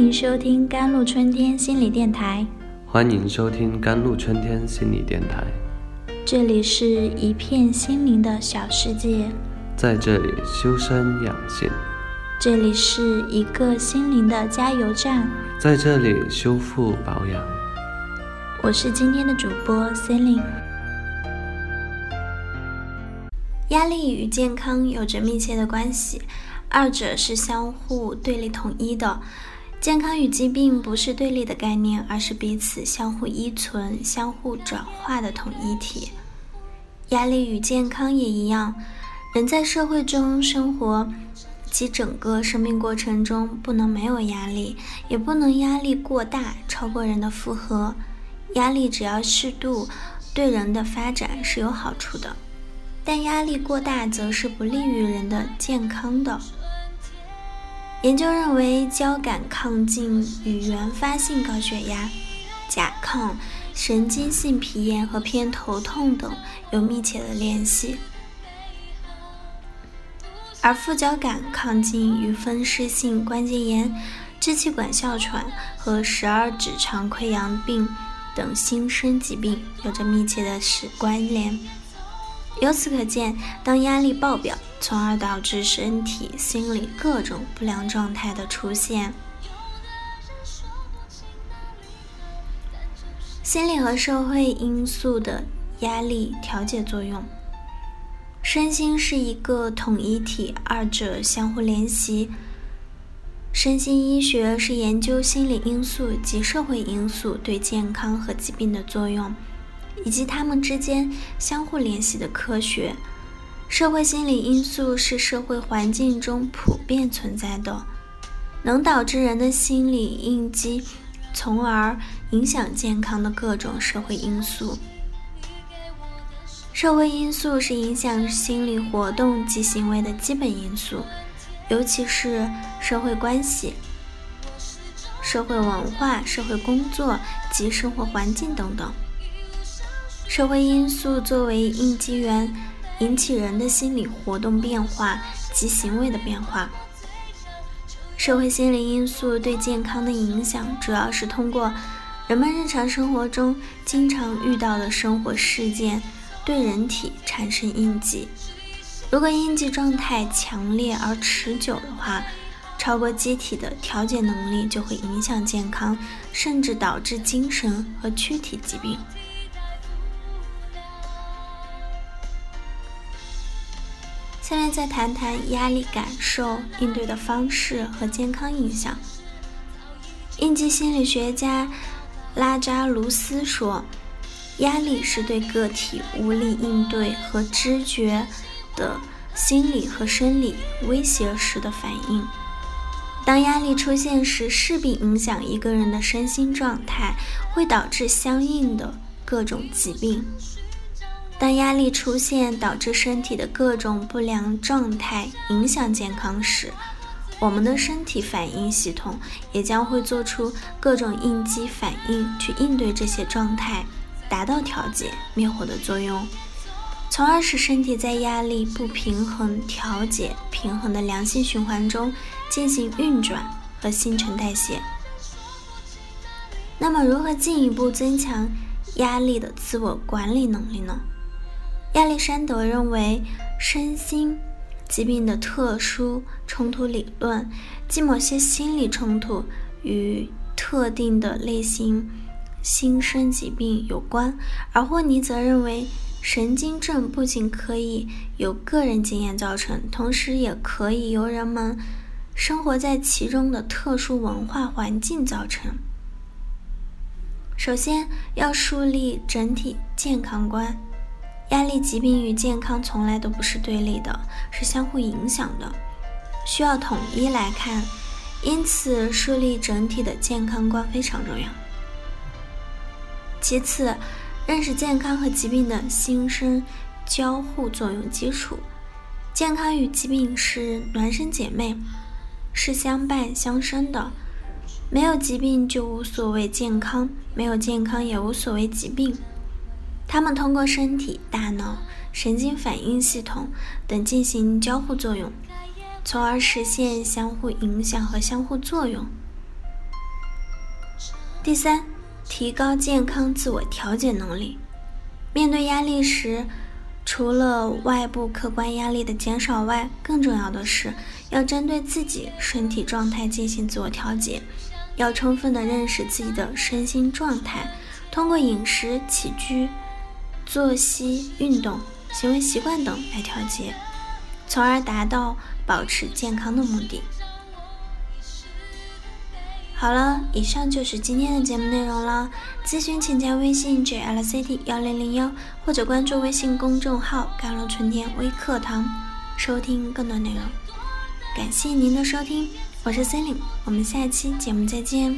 迎收听甘露春天心理电台，欢迎收听甘露春天心理电台。这里是一片心灵的小世界，在这里修身养性，这里是一个心灵的加油站，在这里修复保养。我是今天的主播 Celine。压力与健康有着密切的关系，二者是相互对立统一的。健康与疾病不是对立的概念，而是彼此相互依存、相互转化的统一体。压力与健康也一样，人在社会中生活及整个生命过程中，不能没有压力，也不能压力过大，超过人的负荷。压力只要适度，对人的发展是有好处的。但压力过大，则是不利于人的健康的。研究认为，交感亢进与原发性高血压、甲亢、神经性皮炎和偏头痛等有密切的联系，而副交感亢进与风湿性关节炎、支气管哮喘和十二指肠溃疡病等新生疾病有着密切的实关联。由此可见，当压力爆表，从而导致身体、心理各种不良状态的出现。心理和社会因素的压力调节作用，身心是一个统一体，二者相互联系。身心医学是研究心理因素及社会因素对健康和疾病的作用。以及它们之间相互联系的科学。社会心理因素是社会环境中普遍存在的，能导致人的心理应激，从而影响健康的各种社会因素。社会因素是影响心理活动及行为的基本因素，尤其是社会关系、社会文化、社会工作及生活环境等等。社会因素作为应激源，引起人的心理活动变化及行为的变化。社会心理因素对健康的影响，主要是通过人们日常生活中经常遇到的生活事件对人体产生应激。如果应激状态强烈而持久的话，超过机体的调节能力，就会影响健康，甚至导致精神和躯体疾病。下面再谈谈压力感受、应对的方式和健康影响。应激心理学家拉扎卢斯说：“压力是对个体无力应对和知觉的心理和生理威胁时的反应。当压力出现时，势必影响一个人的身心状态，会导致相应的各种疾病。”当压力出现，导致身体的各种不良状态影响健康时，我们的身体反应系统也将会做出各种应激反应去应对这些状态，达到调节、灭火的作用，从而使身体在压力不平衡、调节平衡的良性循环中进行运转和新陈代谢。那么，如何进一步增强压力的自我管理能力呢？亚历山德认为，身心疾病的特殊冲突理论，即某些心理冲突与特定的类型新生疾病有关；而霍尼则认为，神经症不仅可以由个人经验造成，同时也可以由人们生活在其中的特殊文化环境造成。首先要树立整体健康观。压力、疾病与健康从来都不是对立的，是相互影响的，需要统一来看。因此，树立整体的健康观非常重要。其次，认识健康和疾病的新生交互作用基础。健康与疾病是孪生姐妹，是相伴相生的。没有疾病就无所谓健康，没有健康也无所谓疾病。它们通过身体、大脑、神经反应系统等进行交互作用，从而实现相互影响和相互作用。第三，提高健康自我调节能力。面对压力时，除了外部客观压力的减少外，更重要的是要针对自己身体状态进行自我调节，要充分的认识自己的身心状态，通过饮食、起居、作息、运动、行为习惯等来调节，从而达到保持健康的目的。好了，以上就是今天的节目内容了。咨询请加微信 jlcd 幺零零幺，或者关注微信公众号“甘露春天微课堂”，收听更多内容。感谢您的收听，我是 c e l i n e 我们下期节目再见。